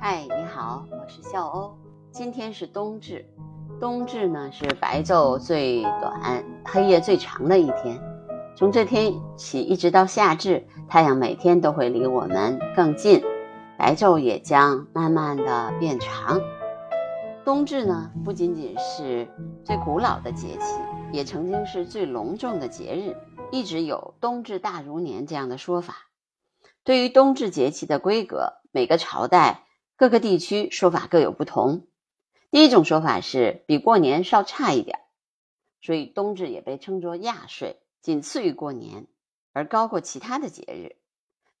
嗨，你好，我是笑欧。今天是冬至，冬至呢是白昼最短、黑夜最长的一天。从这天起一直到夏至，太阳每天都会离我们更近，白昼也将慢慢的变长。冬至呢不仅仅是最古老的节气，也曾经是最隆重的节日，一直有“冬至大如年”这样的说法。对于冬至节气的规格，每个朝代。各个地区说法各有不同。第一种说法是比过年稍差一点，所以冬至也被称作亚岁，仅次于过年，而高过其他的节日。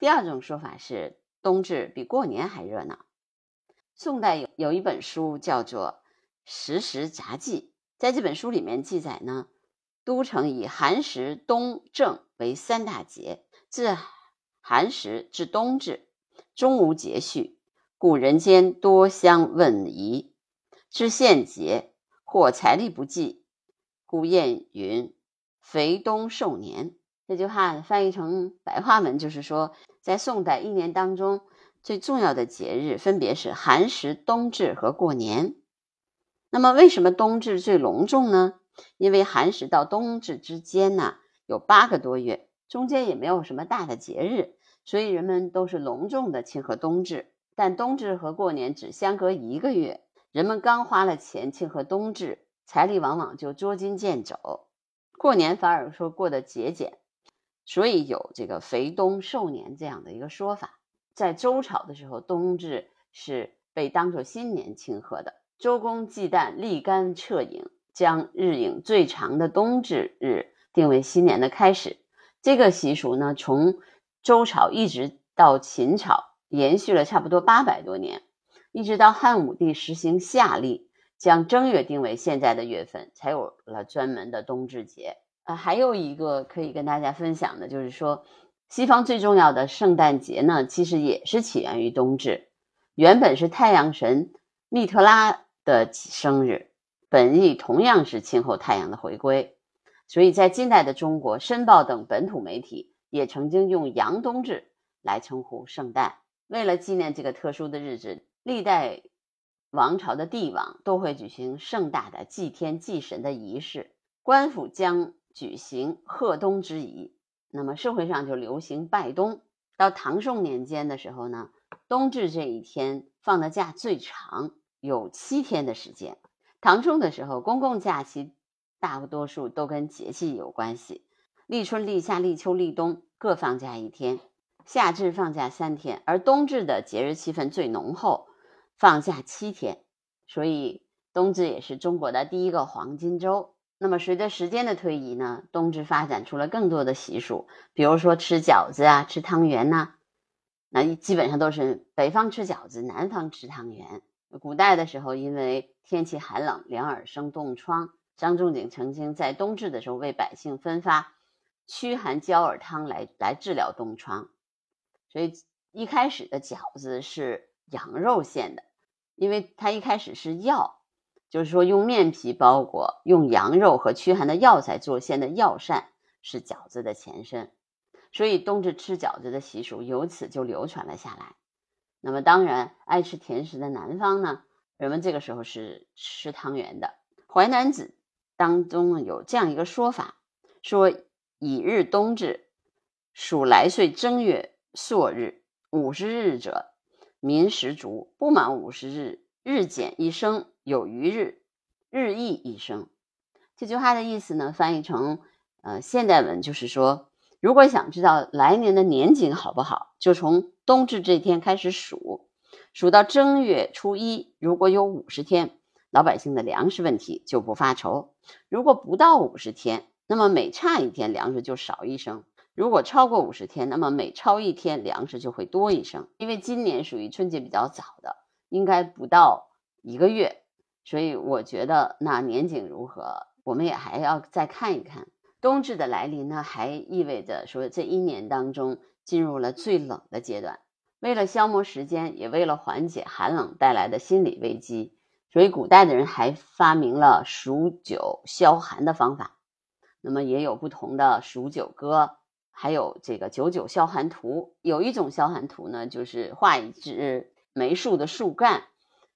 第二种说法是冬至比过年还热闹。宋代有有一本书叫做《时时杂记》，在这本书里面记载呢，都城以寒食、冬正为三大节，自寒食至冬至，终无节序。故人间多相问疑，至现节或财力不济，故谚云：“肥冬寿年。”这句话翻译成白话文就是说，在宋代一年当中最重要的节日分别是寒食、冬至和过年。那么，为什么冬至最隆重呢？因为寒食到冬至之间呢有八个多月，中间也没有什么大的节日，所以人们都是隆重的庆贺冬至。但冬至和过年只相隔一个月，人们刚花了钱庆贺冬至，财力往往就捉襟见肘。过年反而说过得节俭，所以有这个“肥冬瘦年”这样的一个说法。在周朝的时候，冬至是被当作新年庆贺的。周公忌旦，立竿撤影，将日影最长的冬至日定为新年的开始。这个习俗呢，从周朝一直到秦朝。延续了差不多八百多年，一直到汉武帝实行夏历，将正月定为现在的月份，才有了专门的冬至节。啊，还有一个可以跟大家分享的，就是说，西方最重要的圣诞节呢，其实也是起源于冬至。原本是太阳神密特拉的生日，本意同样是庆贺太阳的回归。所以在近代的中国，《申报》等本土媒体也曾经用阳冬至来称呼圣诞。为了纪念这个特殊的日子，历代王朝的帝王都会举行盛大的祭天祭神的仪式，官府将举行贺冬之仪。那么社会上就流行拜冬。到唐宋年间的时候呢，冬至这一天放的假最长，有七天的时间。唐宋的时候，公共假期大多数都跟节气有关系，立春、立夏、立秋、立冬各放假一天。夏至放假三天，而冬至的节日气氛最浓厚，放假七天，所以冬至也是中国的第一个黄金周。那么随着时间的推移呢，冬至发展出了更多的习俗，比如说吃饺子啊，吃汤圆呐，那基本上都是北方吃饺子，南方吃汤圆。古代的时候，因为天气寒冷，两耳生冻疮，张仲景曾经在冬至的时候为百姓分发驱寒焦耳汤来来治疗冻疮。所以一开始的饺子是羊肉馅的，因为它一开始是药，就是说用面皮包裹，用羊肉和驱寒的药材做馅的药膳是饺子的前身，所以冬至吃饺子的习俗由此就流传了下来。那么当然，爱吃甜食的南方呢，人们这个时候是吃汤圆的。《淮南子》当中有这样一个说法，说以日冬至，属来岁正月。朔日五十日者，民食足；不满五十日，日减一升；有余日，日益一升。这句话的意思呢，翻译成呃现代文就是说，如果想知道来年的年景好不好，就从冬至这天开始数，数到正月初一，如果有五十天，老百姓的粮食问题就不发愁；如果不到五十天，那么每差一天粮食就少一升。如果超过五十天，那么每超一天粮食就会多一升。因为今年属于春节比较早的，应该不到一个月，所以我觉得那年景如何，我们也还要再看一看。冬至的来临呢，还意味着说这一年当中进入了最冷的阶段。为了消磨时间，也为了缓解寒冷带来的心理危机，所以古代的人还发明了数九消寒的方法。那么也有不同的数九歌。还有这个九九消寒图，有一种消寒图呢，就是画一只梅树的树干，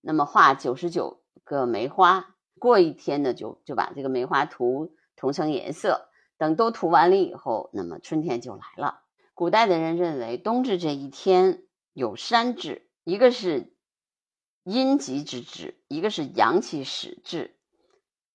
那么画九十九个梅花，过一天呢就就把这个梅花涂涂成颜色，等都涂完了以后，那么春天就来了。古代的人认为冬至这一天有三至，一个是阴极之至，一个是阳气始至，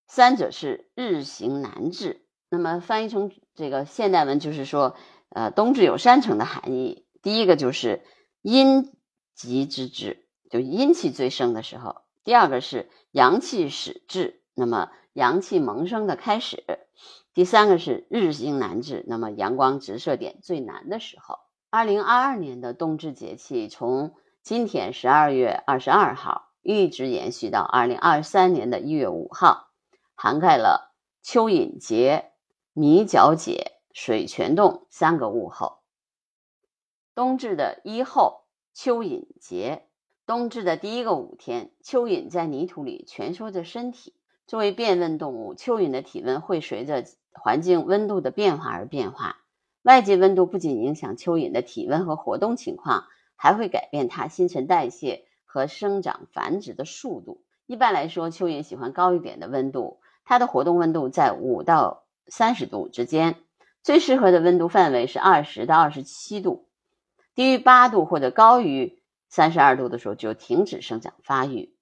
三者是日行难至。那么翻译成这个现代文就是说，呃，冬至有三层的含义。第一个就是阴极之至，就阴气最盛的时候；第二个是阳气始至，那么阳气萌生的开始；第三个是日行难至，那么阳光直射点最难的时候。二零二二年的冬至节气从今天十二月二十二号一直延续到二零二三年的一月五号，涵盖了蚯蚓节。米角节、水泉洞三个物候。冬至的一候，蚯蚓节。冬至的第一个五天，蚯蚓在泥土里蜷缩着身体。作为变温动物，蚯蚓的体温会随着环境温度的变化而变化。外界温度不仅影响蚯蚓的体温和活动情况，还会改变它新陈代谢和生长繁殖的速度。一般来说，蚯蚓喜欢高一点的温度，它的活动温度在五到。三十度之间，最适合的温度范围是二十到二十七度。低于八度或者高于三十二度的时候，就停止生长发育。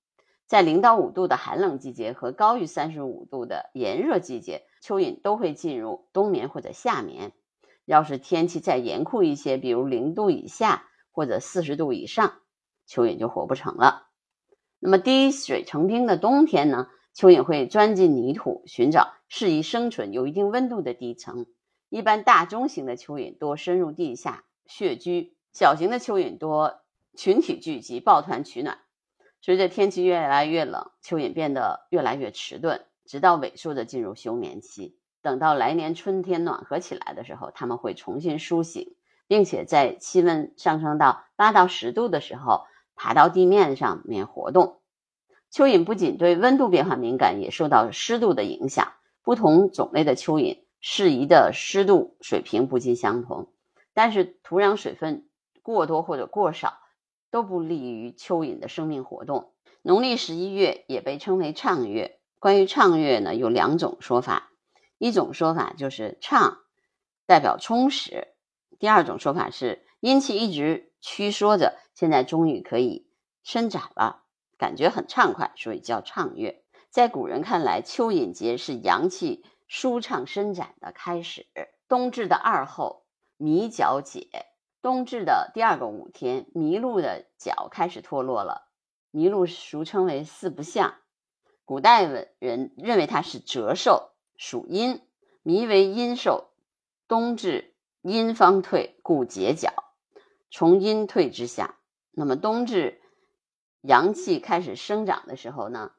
在零到五度的寒冷季节和高于三十五度的炎热季节，蚯蚓都会进入冬眠或者夏眠。要是天气再严酷一些，比如零度以下或者四十度以上，蚯蚓就活不成了。那么滴水成冰的冬天呢？蚯蚓会钻进泥土，寻找适宜生存、有一定温度的地层。一般大中型的蚯蚓多深入地下穴居，小型的蚯蚓多群体聚集，抱团取暖。随着天气越来越冷，蚯蚓变得越来越迟钝，直到萎缩的进入休眠期。等到来年春天暖和起来的时候，它们会重新苏醒，并且在气温上升到八到十度的时候，爬到地面上面活动。蚯蚓不仅对温度变化敏感，也受到湿度的影响。不同种类的蚯蚓适宜的湿度水平不尽相同，但是土壤水分过多或者过少都不利于蚯蚓的生命活动。农历十一月也被称为畅月。关于畅月呢，有两种说法。一种说法就是畅代表充实；第二种说法是阴气一直屈缩着，现在终于可以伸展了。感觉很畅快，所以叫畅月。在古人看来，蚯蚓节是阳气舒畅伸展的开始。冬至的二候，弥角节。冬至的第二个五天，麋鹿的角开始脱落了。麋鹿俗称为四不像，古代人认为它是折寿，属阴。麋为阴兽，冬至阴方退，故解角，从阴退之象。那么冬至。阳气开始生长的时候呢，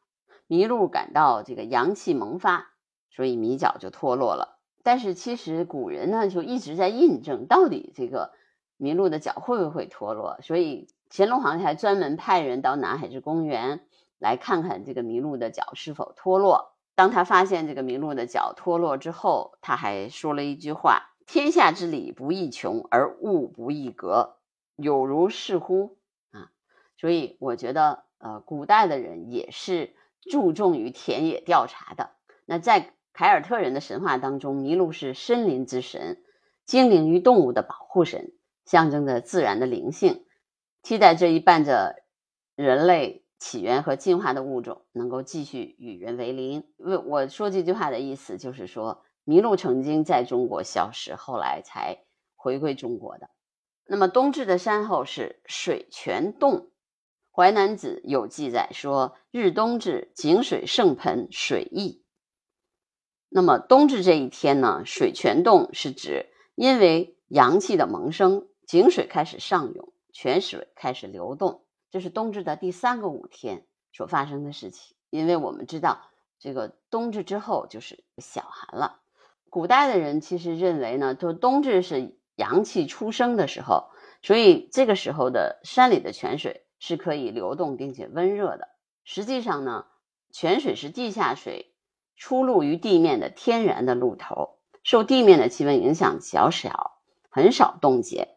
麋鹿感到这个阳气萌发，所以麋角就脱落了。但是其实古人呢就一直在印证，到底这个麋鹿的角会不会脱落？所以乾隆皇帝还专门派人到南海之公园来看看这个麋鹿的角是否脱落。当他发现这个麋鹿的角脱落之后，他还说了一句话：“天下之理不易穷，而物不易格，有如是乎？”所以我觉得，呃，古代的人也是注重于田野调查的。那在凯尔特人的神话当中，麋鹿是森林之神，精灵与动物的保护神，象征着自然的灵性。期待这一伴着人类起源和进化的物种能够继续与人为邻。为我说这句话的意思就是说，麋鹿曾经在中国消失，后来才回归中国的。那么冬至的山后是水泉洞。《淮南子》有记载说：“日冬至，井水盛盆，水溢。”那么冬至这一天呢？水泉动是指因为阳气的萌生，井水开始上涌，泉水开始流动。这是冬至的第三个五天所发生的事情。因为我们知道，这个冬至之后就是小寒了。古代的人其实认为呢，就冬至是阳气出生的时候，所以这个时候的山里的泉水。是可以流动并且温热的。实际上呢，泉水是地下水出露于地面的天然的露头，受地面的气温影响较小，很少冻结。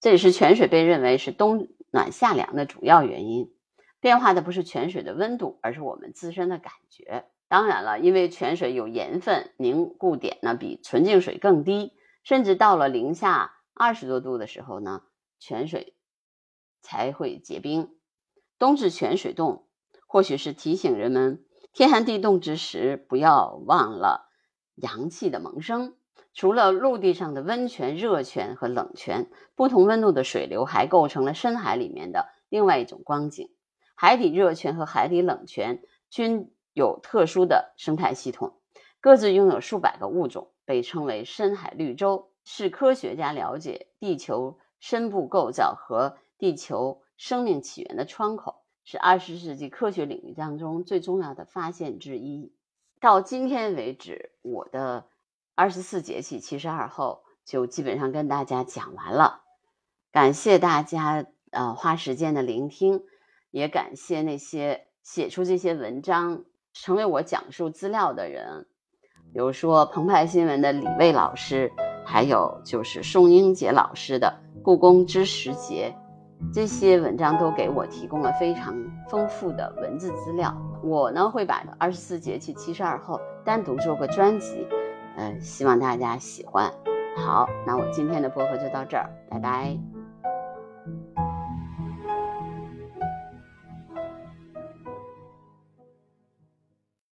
这也是泉水被认为是冬暖夏凉的主要原因。变化的不是泉水的温度，而是我们自身的感觉。当然了，因为泉水有盐分，凝固点呢比纯净水更低，甚至到了零下二十多度的时候呢，泉水才会结冰。冬至泉水冻，或许是提醒人们，天寒地冻之时，不要忘了阳气的萌生。除了陆地上的温泉、热泉和冷泉，不同温度的水流还构成了深海里面的另外一种光景。海底热泉和海底冷泉均有特殊的生态系统，各自拥有数百个物种，被称为深海绿洲，是科学家了解地球深部构造和地球生命起源的窗口，是二十世纪科学领域当中最重要的发现之一。到今天为止，我的二十四节气七十二候就基本上跟大家讲完了，感谢大家呃花时间的聆听。也感谢那些写出这些文章、成为我讲述资料的人，比如说澎湃新闻的李卫老师，还有就是宋英杰老师的《故宫之时节》，这些文章都给我提供了非常丰富的文字资料。我呢会把二十四节气七十二候单独做个专辑，呃，希望大家喜欢。好，那我今天的播客就到这儿，拜拜。